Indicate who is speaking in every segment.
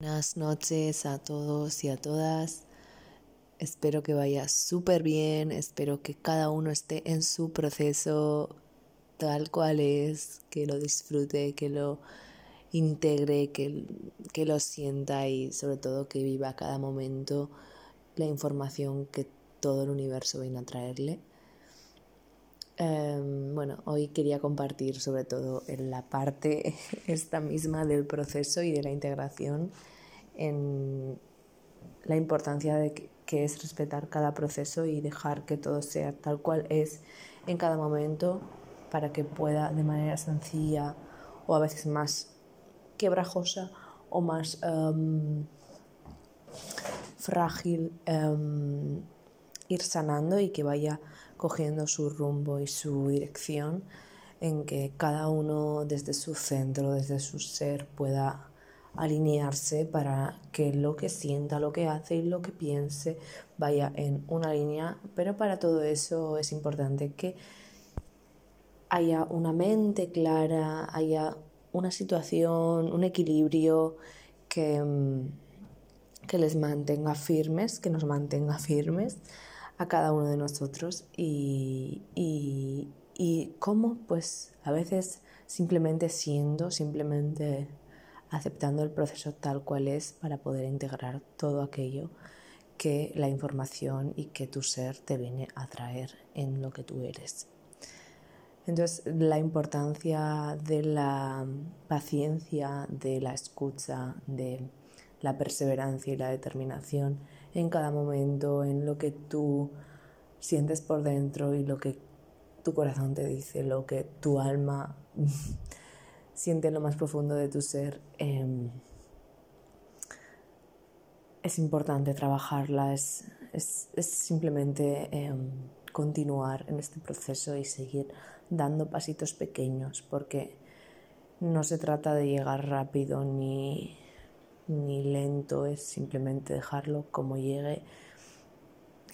Speaker 1: Buenas noches a todos y a todas. Espero que vaya súper bien, espero que cada uno esté en su proceso tal cual es, que lo disfrute, que lo integre, que, que lo sienta y sobre todo que viva cada momento la información que todo el universo viene a traerle. Em, bueno, hoy quería compartir sobre todo en la parte esta misma del proceso y de la integración en la importancia de que, es respetar cada proceso y dejar que todo sea tal cual es en cada momento para que pueda de manera sencilla o a veces más quebrajosa o más em, frágil em, ir sanando y que vaya cogiendo su rumbo y su dirección en que cada uno desde su centro, desde su ser pueda alinearse para que lo que sienta, lo que hace y lo que piense vaya en una línea, pero para todo eso es importante que haya una mente clara, haya una situación, un equilibrio que, mm, que les mantenga firmes, que nos mantenga firmes a cada uno de nosotros y, y, y cómo pues a veces simplemente siendo, simplemente aceptando el proceso tal cual es para poder integrar todo aquello que la información y que tu ser te viene a traer en lo que tú eres. Entonces, la importancia de la paciencia, de la escucha, de la perseverancia y la determinación en cada momento, en lo que tú sientes por dentro y lo que tu corazón te dice, lo que tu alma siente en lo más profundo de tu ser. Em, es importante trabajarla, es, simplemente em, continuar en este proceso y seguir dando pasitos pequeños, porque no se trata de llegar rápido ni, ni lento, es simplemente dejarlo como llegue,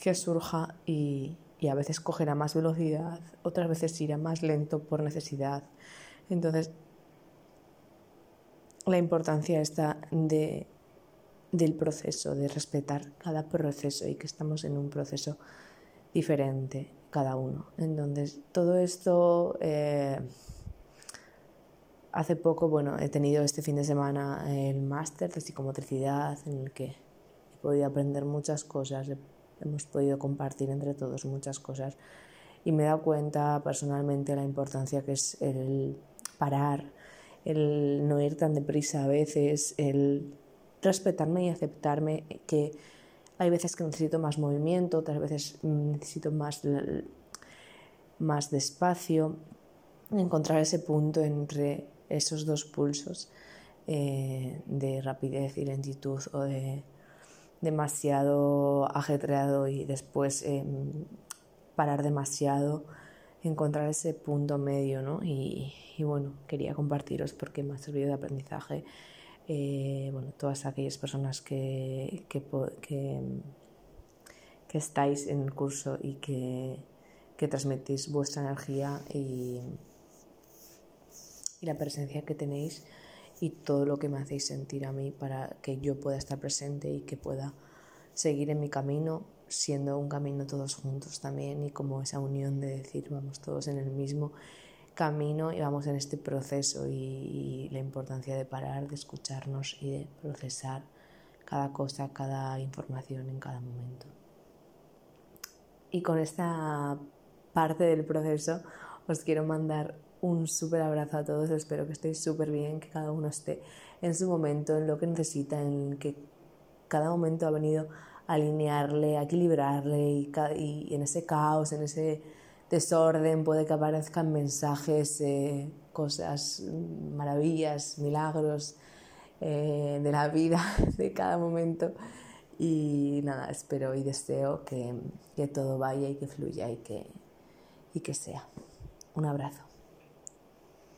Speaker 1: que surja y, y a veces cogerá más velocidad, otras veces irá más lento por necesidad. Entonces la importancia está de, del proceso, de respetar cada proceso y que estamos en un proceso diferente cada uno. Entonces, todo esto, eh, hace poco, bueno, he tenido este fin de semana el máster de psicomotricidad en el que he podido aprender muchas cosas, hemos podido compartir entre todos muchas cosas y me he dado cuenta personalmente la importancia que es el parar, el no ir tan deprisa a veces, el respetarme y aceptarme que hay veces que necesito más movimiento, otras veces necesito más, más despacio, encontrar ese punto entre esos dos pulsos eh, de rapidez y lentitud o de demasiado ajetreado y después em, parar demasiado encontrar ese punto medio, ¿no? Y, bueno, quería compartiros porque me ha servido de aprendizaje, eh, bueno, todas aquellas personas que, que, estáis en el curso y que, que transmitís vuestra energía y, la presencia que tenéis y todo lo que me hacéis sentir a mí para que yo pueda estar presente y que pueda seguir en mi camino siendo un camino todos juntos también y como esa unión de decir vamos todos en el mismo camino y vamos en este proceso y, la importancia de parar, de escucharnos y de procesar cada cosa, cada información en cada momento. Y con esta parte del proceso os quiero mandar un súper abrazo a todos, espero que estéis súper bien, que cada uno esté en su momento, en lo que necesita, en que cada momento ha venido alinearle, equilibrarle y, en ese caos, en ese desorden puede que aparezcan mensajes, eh, cosas, maravillas, milagros eh, de la vida, de cada momento. Y nada, espero y deseo que, que todo vaya y que fluya y que, y que sea. Un abrazo.